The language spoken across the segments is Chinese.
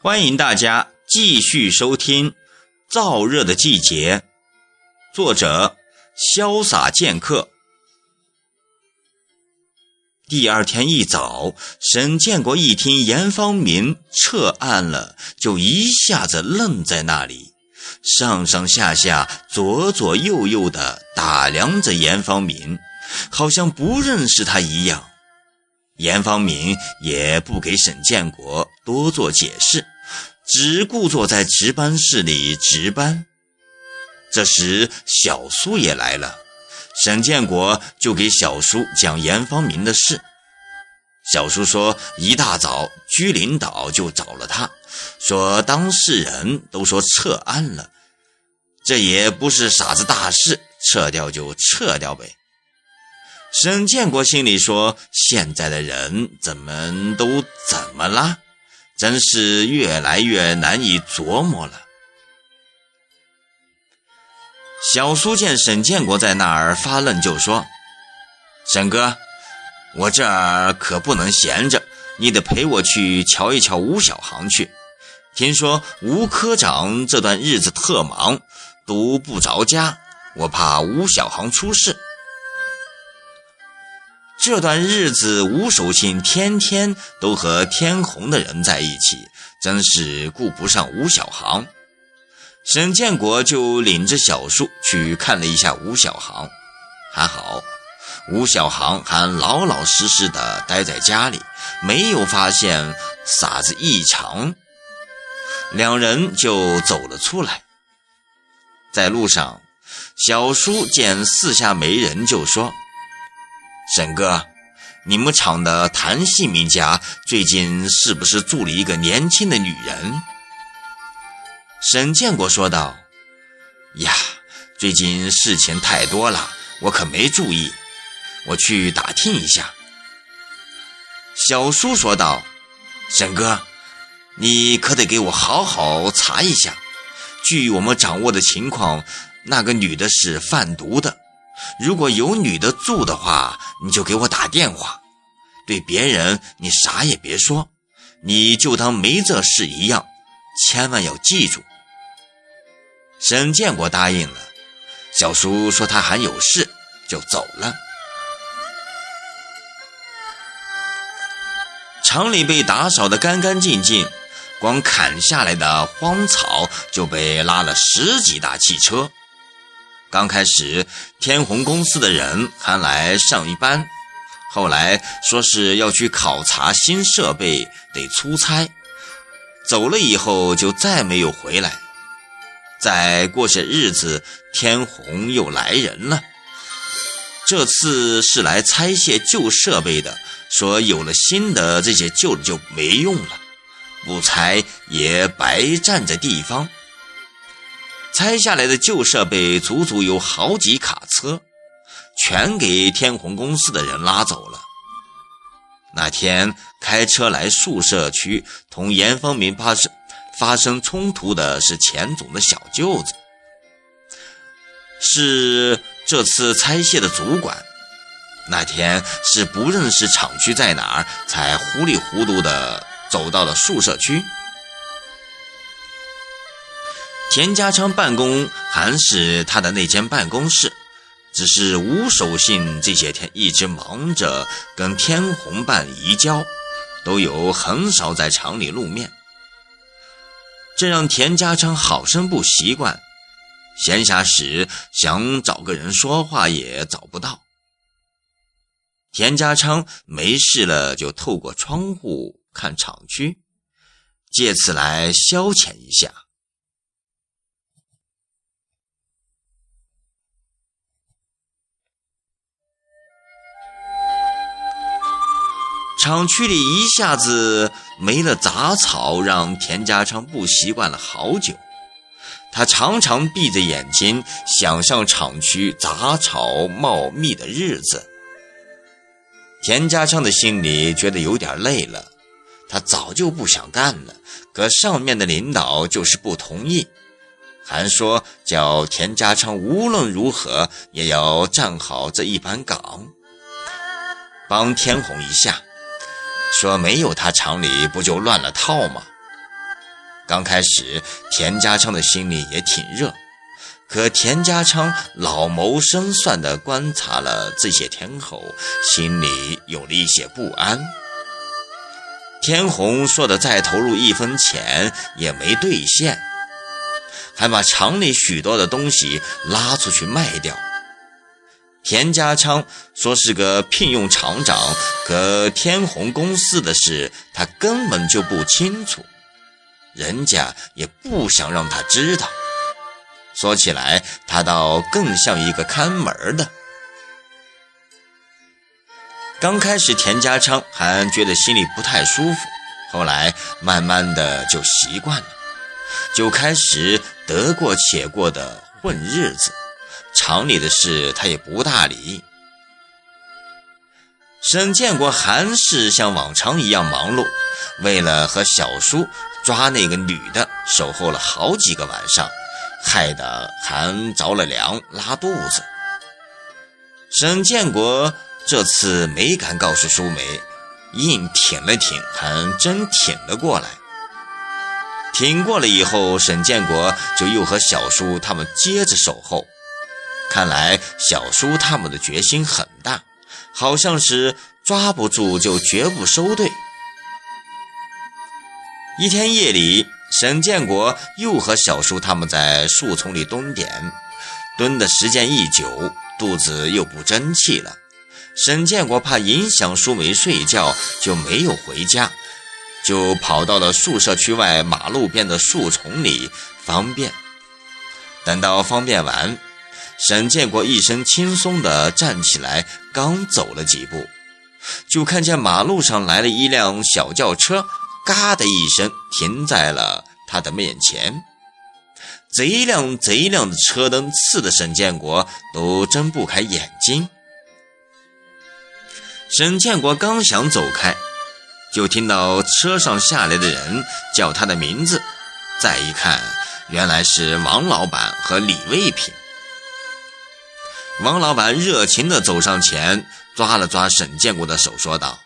欢迎大家继续收听《燥热的季节》，作者潇洒剑客。第二天一早，沈建国一听严方明撤案了，就一下子愣在那里，上上下下、左左右右的打量着严方明，好像不认识他一样。严方明也不给沈建国多做解释，只顾坐在值班室里值班。这时，小苏也来了，沈建国就给小苏讲严方明的事。小苏说，一大早居领导就找了他，说当事人都说撤案了，这也不是啥子大事，撤掉就撤掉呗。沈建国心里说：“现在的人怎么都怎么了？真是越来越难以琢磨了。”小苏见沈建国在那儿发愣，就说：“沈哥，我这儿可不能闲着，你得陪我去瞧一瞧吴小航去。听说吴科长这段日子特忙，都不着家，我怕吴小航出事。”这段日子，吴守信天天都和天虹的人在一起，真是顾不上吴小航。沈建国就领着小叔去看了一下吴小航，还好，吴小航还老老实实的待在家里，没有发现啥子异常。两人就走了出来，在路上，小叔见四下没人，就说。沈哥，你们厂的谭姓名家最近是不是住了一个年轻的女人？沈建国说道：“呀，最近事情太多了，我可没注意，我去打听一下。”小叔说道：“沈哥，你可得给我好好查一下。据我们掌握的情况，那个女的是贩毒的。”如果有女的住的话，你就给我打电话。对别人你啥也别说，你就当没这事一样，千万要记住。沈建国答应了。小叔说他还有事，就走了。厂里被打扫得干干净净，光砍下来的荒草就被拉了十几大汽车。刚开始，天虹公司的人还来上一班，后来说是要去考察新设备，得出差，走了以后就再没有回来。再过些日子，天虹又来人了，这次是来拆卸旧设备的，说有了新的，这些旧的就没用了，不拆也白占着地方。拆下来的旧设备足足有好几卡车，全给天虹公司的人拉走了。那天开车来宿舍区同严方明发生发生冲突的是钱总的小舅子，是这次拆卸的主管。那天是不认识厂区在哪儿，才糊里糊涂的走到了宿舍区。田家昌办公还是他的那间办公室，只是吴守信这些天一直忙着跟天虹办移交，都有很少在厂里露面，这让田家昌好生不习惯。闲暇时想找个人说话也找不到。田家昌没事了就透过窗户看厂区，借此来消遣一下。厂区里一下子没了杂草，让田家昌不习惯了好久。他常常闭着眼睛想象厂区杂草茂密的日子。田家昌的心里觉得有点累了，他早就不想干了，可上面的领导就是不同意，还说叫田家昌无论如何也要站好这一班岗，帮天红一下。说没有他厂里不就乱了套吗？刚开始，田家昌的心里也挺热，可田家昌老谋深算地观察了这些天后，心里有了一些不安。天红说的再投入一分钱也没兑现，还把厂里许多的东西拉出去卖掉。田家昌说是个聘用厂长，可天虹公司的事他根本就不清楚。人家也不想让他知道。说起来，他倒更像一个看门的。刚开始，田家昌还觉得心里不太舒服，后来慢慢的就习惯了，就开始得过且过的混日子。厂里的事他也不大理。沈建国还是像往常一样忙碌，为了和小叔。抓那个女的，守候了好几个晚上，害得还着了凉，拉肚子。沈建国这次没敢告诉舒梅，硬挺了挺，还真挺了过来。挺过了以后，沈建国就又和小叔他们接着守候。看来小叔他们的决心很大，好像是抓不住就绝不收队。一天夜里，沈建国又和小叔他们在树丛里蹲点，蹲的时间一久，肚子又不争气了。沈建国怕影响舒梅睡觉，就没有回家，就跑到了宿舍区外马路边的树丛里方便。等到方便完，沈建国一身轻松地站起来，刚走了几步，就看见马路上来了一辆小轿车。嘎的一声，停在了他的面前。贼亮贼亮的车灯刺得沈建国都睁不开眼睛。沈建国刚想走开，就听到车上下来的人叫他的名字。再一看，原来是王老板和李卫平。王老板热情地走上前，抓了抓沈建国的手，说道：“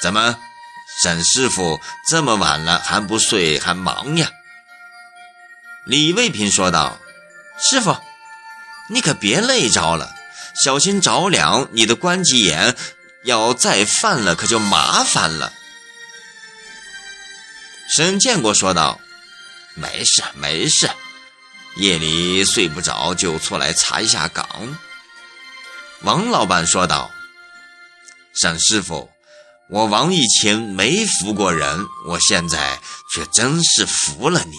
怎么？”沈师傅这么晚了还不睡，还忙呀？李卫平说道：“师傅，你可别累着了，小心着凉。你的关节炎要再犯了，可就麻烦了。”沈建国说道：“没事，没事，夜里睡不着就出来查一下岗。”王老板说道：“沈师傅。”我王义清没服过人，我现在却真是服了你。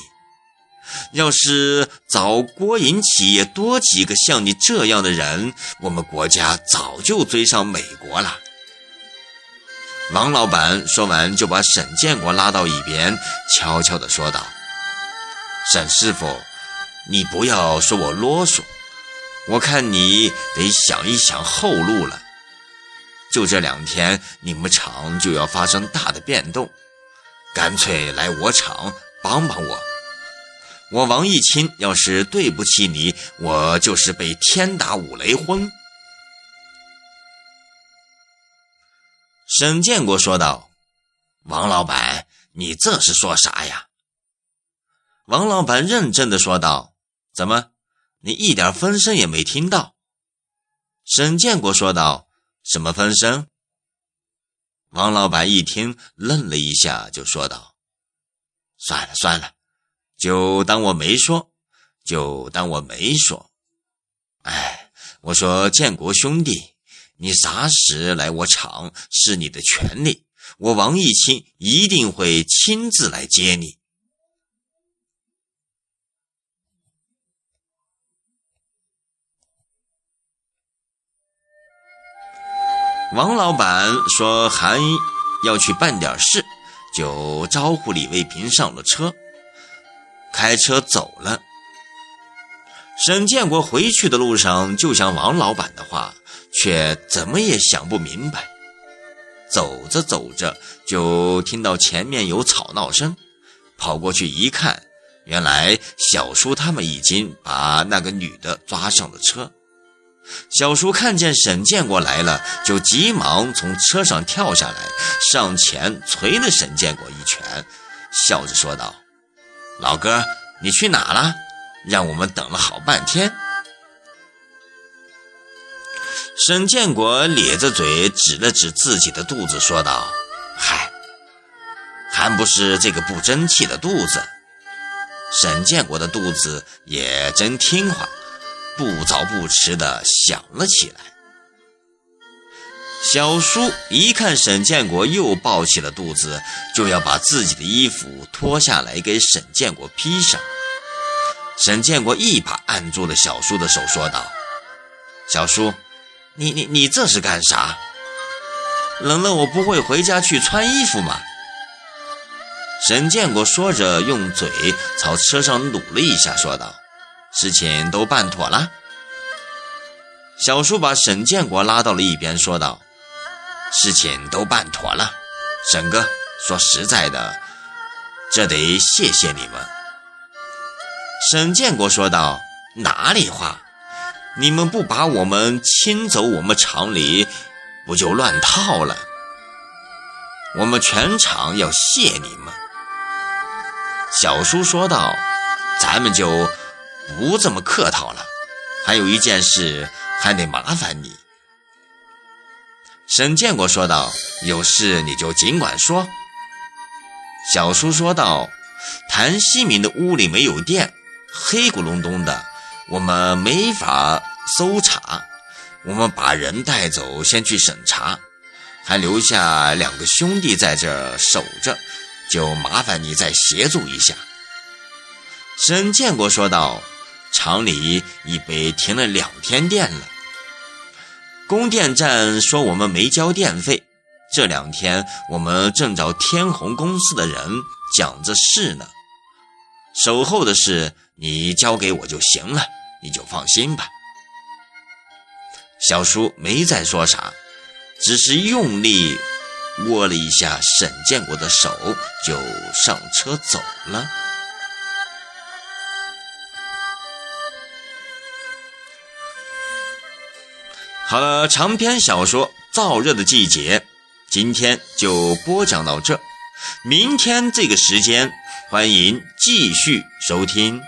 要是早国营企业多几个像你这样的人，我们国家早就追上美国了。王老板说完，就把沈建国拉到一边，悄悄地说道：“沈师傅，你不要说我啰嗦，我看你得想一想后路了。”就这两天，你们厂就要发生大的变动，干脆来我厂帮帮我。我王义清要是对不起你，我就是被天打五雷轰。沈建国说道：“王老板，你这是说啥呀？”王老板认真的说道：“怎么，你一点风声也没听到？”沈建国说道。什么风声？王老板一听，愣了一下，就说道：“算了算了，就当我没说，就当我没说。哎，我说建国兄弟，你啥时来我厂是你的权利，我王义清一定会亲自来接你。”王老板说还要去办点事，就招呼李卫平上了车，开车走了。沈建国回去的路上就像王老板的话，却怎么也想不明白。走着走着，就听到前面有吵闹声，跑过去一看，原来小叔他们已经把那个女的抓上了车。小叔看见沈建国来了，就急忙从车上跳下来，上前捶了沈建国一拳。笑着说道：“老哥，你去哪了？让我们等了好半天。”沈建国咧着嘴指了指自己的肚子，说道：“嗨，还不是这个不争气的肚子。”沈建国的肚子也真听话，不早不迟地响了起来。小叔一看沈建国又抱起了肚子，就要把自己的衣服脱下来给沈建国披上。沈建国一把按住了小叔的手，说道：“小叔。”你你你这是干啥？冷了我不会回家去穿衣服吗？沈建国说着，用嘴朝车上努了一下，说道：“事情都办妥了。”小叔把沈建国拉到了一边，说道：“事情都办妥了，沈哥，说实在的，这得谢谢你们。”沈建国说道：“哪里话？”你们不把我们清走，我们厂里不就乱套了？我们全厂要谢你们。小叔说道：“咱们就不这么客套了。还有一件事还得麻烦你。”沈建国说道：“有事你就尽管说。”小叔说道：“谭希明的屋里没有电，黑咕隆咚的。”我们没法搜查，我们把人带走，先去审查，还留下两个兄弟在这守着，就麻烦你再协助一下。沈建国说道：“厂里已被停了两天电了，供电站说我们没交电费，这两天我们正找天虹公司的人讲这事呢。”守候的事你交给我就行了，你就放心吧。小叔没再说啥，只是用力握了一下沈建国的手，就上车走了。好了，长篇小说《燥热的季节》，今天就播讲到这，明天这个时间。欢迎继续收听。